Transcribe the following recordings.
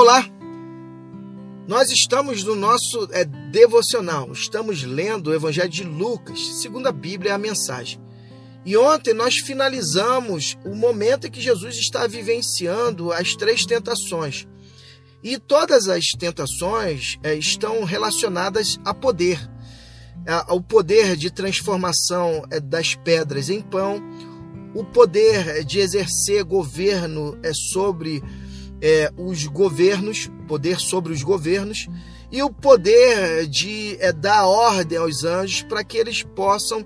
Olá! Nós estamos no nosso é, devocional, estamos lendo o Evangelho de Lucas, segundo a Bíblia, a mensagem. E ontem nós finalizamos o momento em que Jesus está vivenciando as três tentações. E todas as tentações é, estão relacionadas a poder. O poder de transformação é, das pedras em pão, o poder de exercer governo é sobre é, os governos, poder sobre os governos, e o poder de é, dar ordem aos anjos para que eles possam,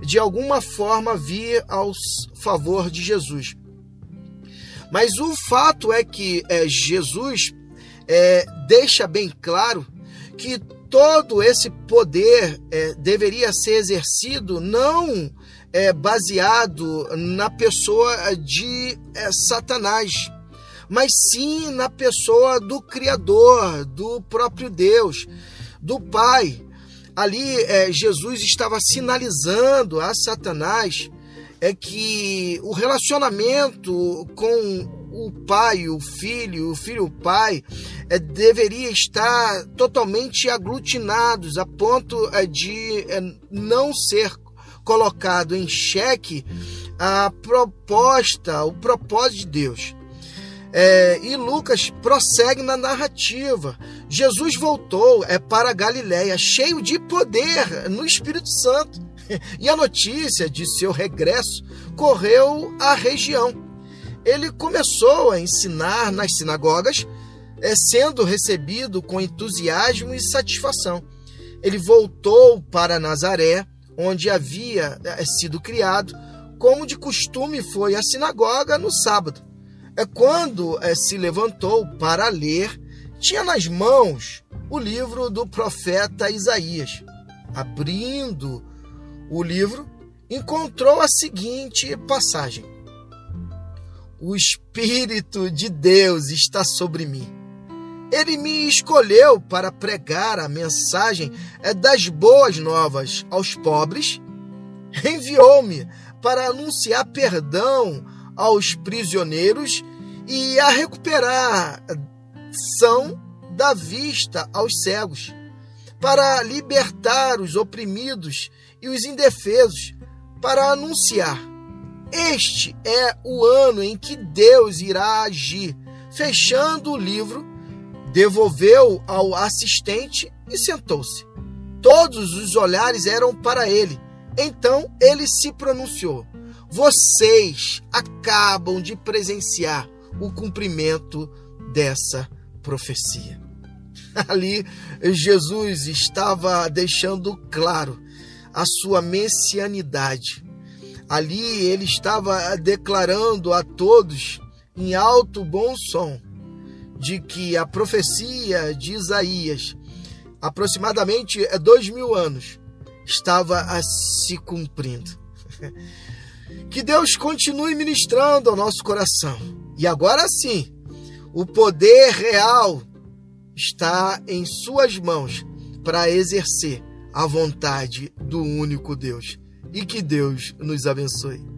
de alguma forma, vir ao favor de Jesus. Mas o fato é que é, Jesus é, deixa bem claro que todo esse poder é, deveria ser exercido não é, baseado na pessoa de é, Satanás, mas sim na pessoa do Criador, do próprio Deus, do Pai. Ali é, Jesus estava sinalizando a Satanás é que o relacionamento com o pai, o filho, o filho, o pai, é, deveria estar totalmente aglutinados a ponto é, de é, não ser colocado em xeque a proposta, o propósito de Deus. É, e Lucas prossegue na narrativa. Jesus voltou é, para Galiléia, cheio de poder no Espírito Santo. E a notícia de seu regresso correu à região. Ele começou a ensinar nas sinagogas, é, sendo recebido com entusiasmo e satisfação. Ele voltou para Nazaré, onde havia é, sido criado, como de costume foi a sinagoga no sábado. É quando é, se levantou para ler, tinha nas mãos o livro do profeta Isaías. Abrindo o livro, encontrou a seguinte passagem: O Espírito de Deus está sobre mim. Ele me escolheu para pregar a mensagem é, das boas novas aos pobres, enviou-me para anunciar perdão aos prisioneiros e a recuperar são da vista aos cegos, para libertar os oprimidos e os indefesos, para anunciar: este é o ano em que Deus irá agir. Fechando o livro, devolveu ao assistente e sentou-se. Todos os olhares eram para ele. Então ele se pronunciou: vocês acabam de presenciar o cumprimento dessa profecia. Ali, Jesus estava deixando claro a sua messianidade. Ali, ele estava declarando a todos, em alto bom som, de que a profecia de Isaías, aproximadamente dois mil anos, estava a se cumprindo. Que Deus continue ministrando ao nosso coração. E agora sim, o poder real está em Suas mãos para exercer a vontade do único Deus. E que Deus nos abençoe.